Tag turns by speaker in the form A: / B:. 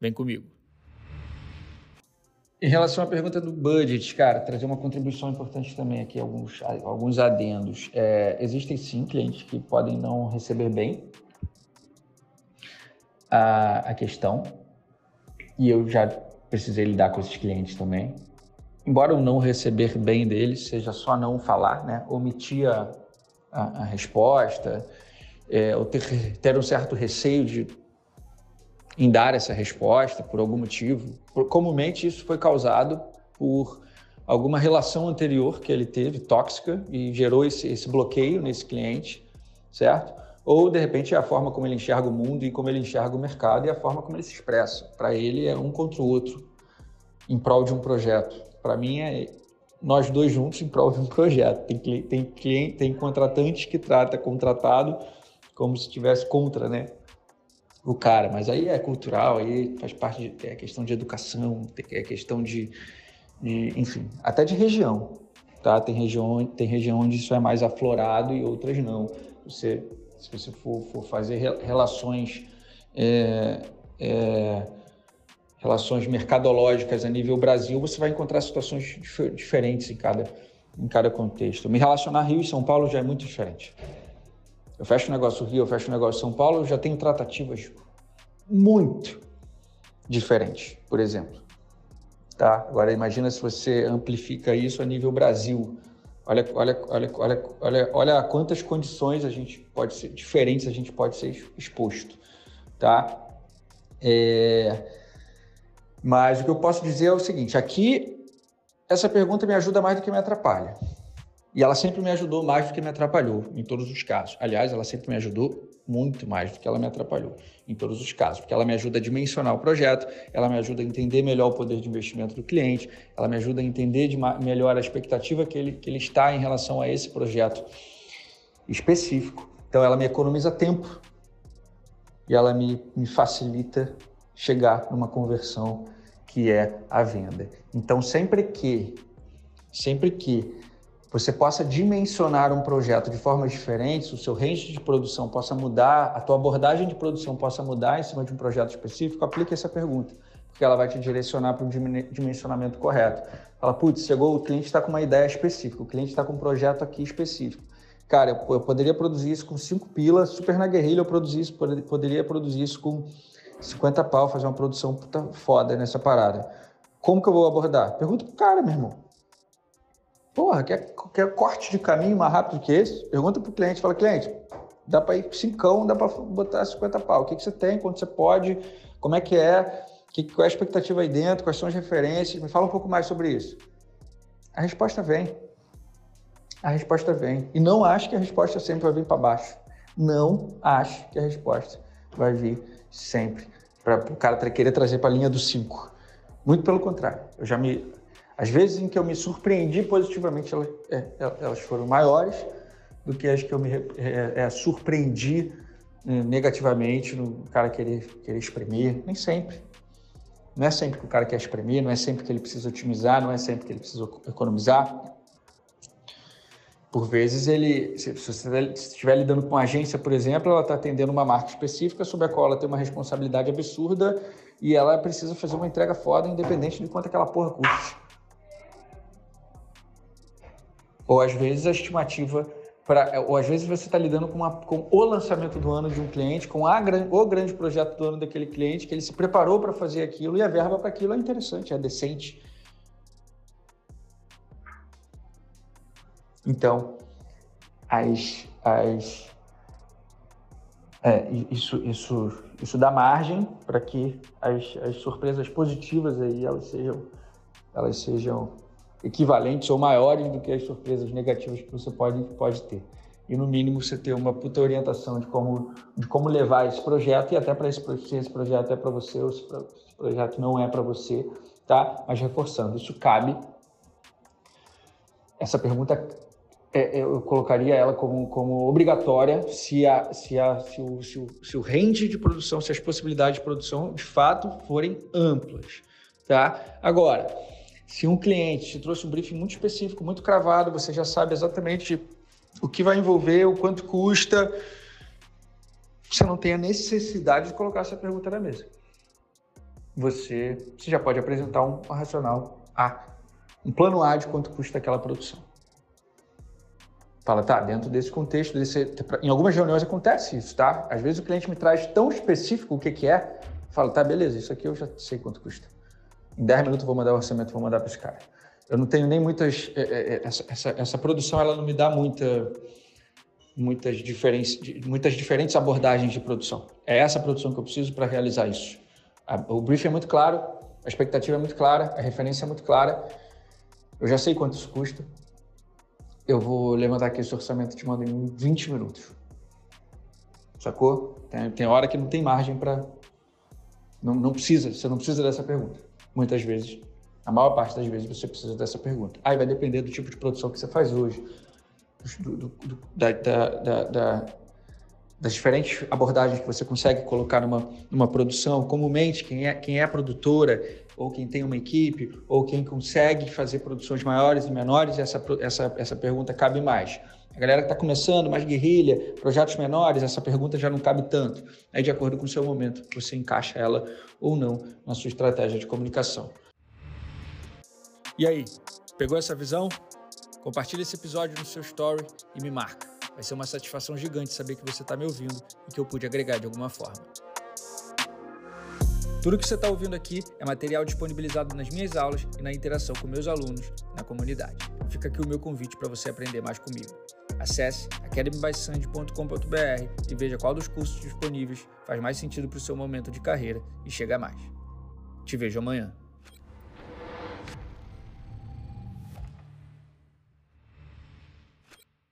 A: Vem comigo. Em relação à pergunta do budget, cara, trazer uma contribuição importante também aqui, alguns, alguns adendos. É, existem sim clientes que podem não receber bem a, a questão, e eu já precisei lidar com esses clientes também. Embora o não receber bem deles seja só não falar, né? omitir a, a, a resposta, é, ou ter, ter um certo receio de em dar essa resposta por algum motivo. Comumente isso foi causado por alguma relação anterior que ele teve, tóxica, e gerou esse, esse bloqueio nesse cliente, certo? Ou, de repente, é a forma como ele enxerga o mundo e como ele enxerga o mercado e a forma como ele se expressa. Para ele é um contra o outro, em prol de um projeto. Para mim é nós dois juntos em prol de um projeto. Tem, tem, cliente, tem contratantes que trata contratado como se estivesse contra, né? O cara, mas aí é cultural, aí faz parte de é questão de educação, é questão de, de, enfim, até de região, tá? Tem região, tem região onde isso é mais aflorado e outras não. Você, se você for, for fazer relações é, é, relações mercadológicas a nível Brasil, você vai encontrar situações dif diferentes em cada, em cada contexto. Me relacionar Rio e São Paulo já é muito diferente. Eu fecho o negócio Rio, eu fecho o negócio São Paulo, já tenho tratativas muito diferentes, por exemplo. Tá? Agora imagina se você amplifica isso a nível Brasil. Olha, olha, olha, olha, olha, olha quantas condições a gente pode ser diferentes, a gente pode ser exposto, tá? É... Mas o que eu posso dizer é o seguinte: aqui essa pergunta me ajuda mais do que me atrapalha. E ela sempre me ajudou mais do que me atrapalhou, em todos os casos. Aliás, ela sempre me ajudou muito mais do que ela me atrapalhou, em todos os casos, porque ela me ajuda a dimensionar o projeto, ela me ajuda a entender melhor o poder de investimento do cliente, ela me ajuda a entender de melhor a expectativa que ele, que ele está em relação a esse projeto específico. Então, ela me economiza tempo e ela me, me facilita chegar numa conversão que é a venda. Então, sempre que, sempre que você possa dimensionar um projeto de formas diferentes, o seu range de produção possa mudar, a tua abordagem de produção possa mudar em cima de um projeto específico, aplique essa pergunta, porque ela vai te direcionar para o dimensionamento correto. Fala, putz, chegou, o cliente está com uma ideia específica, o cliente está com um projeto aqui específico. Cara, eu, eu, poderia produzir isso com cinco pilas, super na guerrilha eu produzi isso, poderia produzir isso com 50 pau, fazer uma produção puta foda nessa parada. Como que eu vou abordar? Pergunta pro cara, meu irmão. Porra, quer, quer corte de caminho mais rápido que esse? Pergunta para o cliente, fala, cliente, dá para ir cincão, dá para botar 50 pau. O que, que você tem, quanto você pode, como é que é, que, qual é a expectativa aí dentro, quais são as referências, me fala um pouco mais sobre isso. A resposta vem. A resposta vem. E não acho que a resposta sempre vai vir para baixo. Não acho que a resposta vai vir sempre para o cara querer trazer para a linha do 5. Muito pelo contrário. Eu já me as vezes em que eu me surpreendi positivamente, elas, é, elas foram maiores do que as que eu me é, é, surpreendi né, negativamente no cara querer, querer espremer. Nem sempre. Não é sempre que o cara quer espremer, não é sempre que ele precisa otimizar, não é sempre que ele precisa economizar. Por vezes, ele, se você estiver lidando com uma agência, por exemplo, ela está atendendo uma marca específica sobre a qual ela tem uma responsabilidade absurda e ela precisa fazer uma entrega foda, independente de quanto aquela porra custa. Ou às vezes a estimativa para, ou às vezes você está lidando com, uma, com, o lançamento do ano de um cliente, com a, o grande projeto do ano daquele cliente, que ele se preparou para fazer aquilo e a verba para aquilo é interessante, é decente. Então, as, as, é, isso, isso, isso dá margem para que as, as surpresas positivas aí elas sejam, elas sejam equivalentes ou maiores do que as surpresas negativas que você pode, pode ter. e no mínimo você ter uma puta orientação de como, de como levar esse projeto e até para esse, se esse projeto é para você ou se esse projeto não é para você, tá? Mas reforçando, isso cabe. Essa pergunta é, é, eu colocaria ela como, como obrigatória se, a, se, a, se, o, se, o, se o range de produção, se as possibilidades de produção de fato forem amplas, tá? Agora, se um cliente te trouxe um briefing muito específico, muito cravado, você já sabe exatamente o que vai envolver, o quanto custa, você não tem a necessidade de colocar essa pergunta na mesa. Você, você já pode apresentar um, racional A, um plano A de quanto custa aquela produção. Fala, tá, dentro desse contexto, desse, em algumas reuniões acontece isso, tá? Às vezes o cliente me traz tão específico o que, que é, fala, tá, beleza, isso aqui eu já sei quanto custa. Em 10 minutos eu vou mandar o orçamento, vou mandar para esse cara eu não tenho nem muitas é, é, é, essa, essa, essa, produção ela não me dá muita muitas muitas diferentes abordagens de produção. É essa produção que eu preciso para realizar isso. O briefing é muito claro a expectativa é muito clara a referência é muito clara. Eu já sei quanto isso custa. Eu vou levantar aqui esse orçamento e te mando em 20 minutos. Sacou? Tem, tem hora que não tem margem para não, não precisa você não precisa dessa pergunta muitas vezes a maior parte das vezes você precisa dessa pergunta. Aí vai depender do tipo de produção que você faz hoje, do, do, do, da, da, da, das diferentes abordagens que você consegue colocar numa, numa produção. Comumente, quem é, quem é produtora, ou quem tem uma equipe, ou quem consegue fazer produções maiores e menores, essa, essa, essa pergunta cabe mais. A galera que está começando, mais guerrilha, projetos menores, essa pergunta já não cabe tanto. Aí, de acordo com o seu momento, você encaixa ela ou não na sua estratégia de comunicação. E aí, pegou essa visão? Compartilhe esse episódio no seu story e me marca. Vai ser uma satisfação gigante saber que você está me ouvindo e que eu pude agregar de alguma forma. Tudo que você está ouvindo aqui é material disponibilizado nas minhas aulas e na interação com meus alunos na comunidade. Fica aqui o meu convite para você aprender mais comigo. Acesse academybysand.com.br e veja qual dos cursos disponíveis faz mais sentido para o seu momento de carreira e chega mais. Te vejo amanhã.